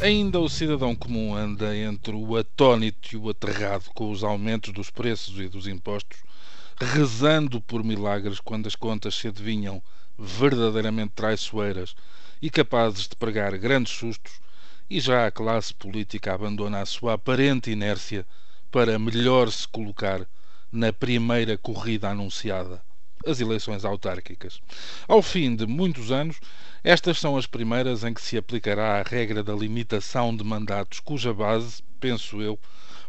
Ainda o cidadão comum anda entre o atónito e o aterrado com os aumentos dos preços e dos impostos, rezando por milagres quando as contas se adivinham verdadeiramente traiçoeiras e capazes de pregar grandes sustos, e já a classe política abandona a sua aparente inércia para melhor se colocar na primeira corrida anunciada, as eleições autárquicas. Ao fim de muitos anos, estas são as primeiras em que se aplicará a regra da limitação de mandatos, cuja base, penso eu,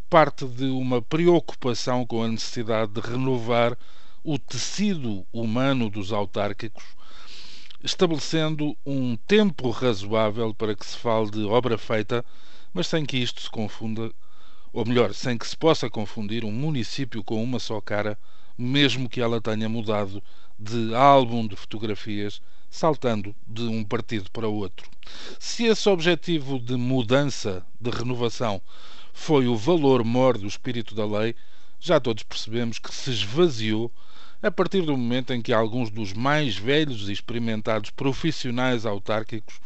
parte de uma preocupação com a necessidade de renovar o tecido humano dos autárquicos, estabelecendo um tempo razoável para que se fale de obra feita, mas sem que isto se confunda ou melhor, sem que se possa confundir um município com uma só cara, mesmo que ela tenha mudado de álbum de fotografias, saltando de um partido para outro. Se esse objetivo de mudança, de renovação, foi o valor mor do espírito da lei, já todos percebemos que se esvaziou a partir do momento em que alguns dos mais velhos e experimentados profissionais autárquicos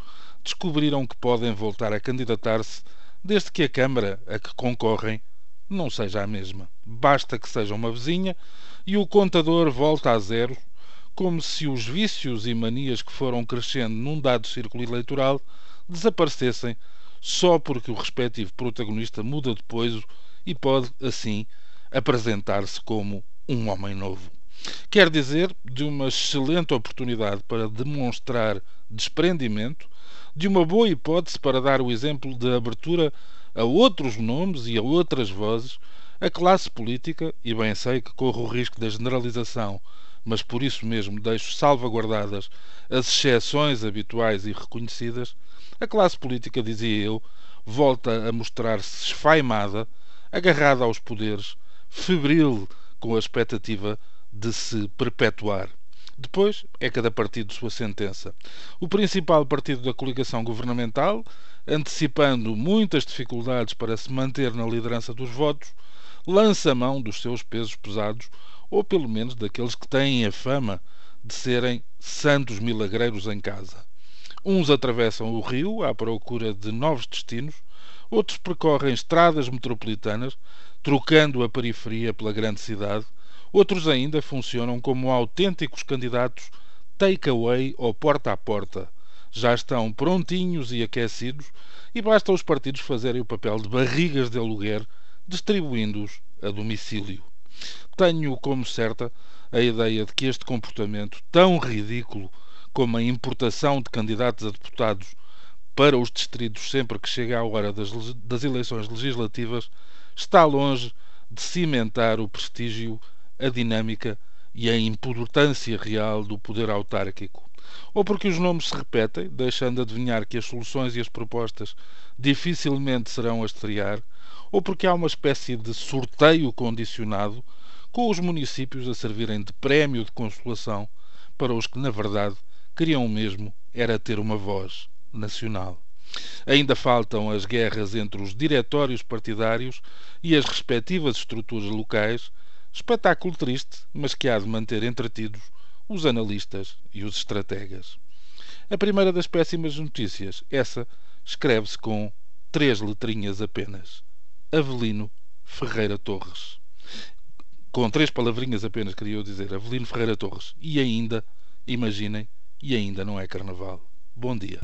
descobriram que podem voltar a candidatar-se desde que a Câmara a que concorrem não seja a mesma. Basta que seja uma vizinha e o contador volta a zero, como se os vícios e manias que foram crescendo num dado círculo eleitoral desaparecessem só porque o respectivo protagonista muda de poiso e pode, assim, apresentar-se como um homem novo. Quer dizer, de uma excelente oportunidade para demonstrar desprendimento de uma boa hipótese para dar o exemplo de abertura a outros nomes e a outras vozes, a classe política, e bem sei que corro o risco da generalização, mas por isso mesmo deixo salvaguardadas as exceções habituais e reconhecidas, a classe política, dizia eu, volta a mostrar-se esfaimada, agarrada aos poderes, febril com a expectativa de se perpetuar. Depois é cada partido sua sentença. O principal partido da coligação governamental, antecipando muitas dificuldades para se manter na liderança dos votos, lança mão dos seus pesos pesados, ou pelo menos daqueles que têm a fama de serem santos milagreiros em casa. Uns atravessam o rio à procura de novos destinos, outros percorrem estradas metropolitanas, trocando a periferia pela grande cidade, Outros ainda funcionam como autênticos candidatos take-away ou porta a porta. Já estão prontinhos e aquecidos e basta os partidos fazerem o papel de barrigas de aluguer, distribuindo-os a domicílio. Tenho como certa a ideia de que este comportamento, tão ridículo como a importação de candidatos a deputados para os distritos sempre que chega a hora das, das eleições legislativas, está longe de cimentar o prestígio a dinâmica e a importância real do poder autárquico. Ou porque os nomes se repetem, deixando adivinhar que as soluções e as propostas dificilmente serão a estrear, ou porque há uma espécie de sorteio condicionado, com os municípios a servirem de prémio de consolação para os que, na verdade, queriam mesmo era ter uma voz nacional. Ainda faltam as guerras entre os diretórios partidários e as respectivas estruturas locais Espetáculo triste, mas que há de manter entretidos os analistas e os estrategas. A primeira das péssimas notícias, essa, escreve-se com três letrinhas apenas. Avelino Ferreira Torres. Com três palavrinhas apenas queria eu dizer Avelino Ferreira Torres. E ainda, imaginem, e ainda não é carnaval. Bom dia.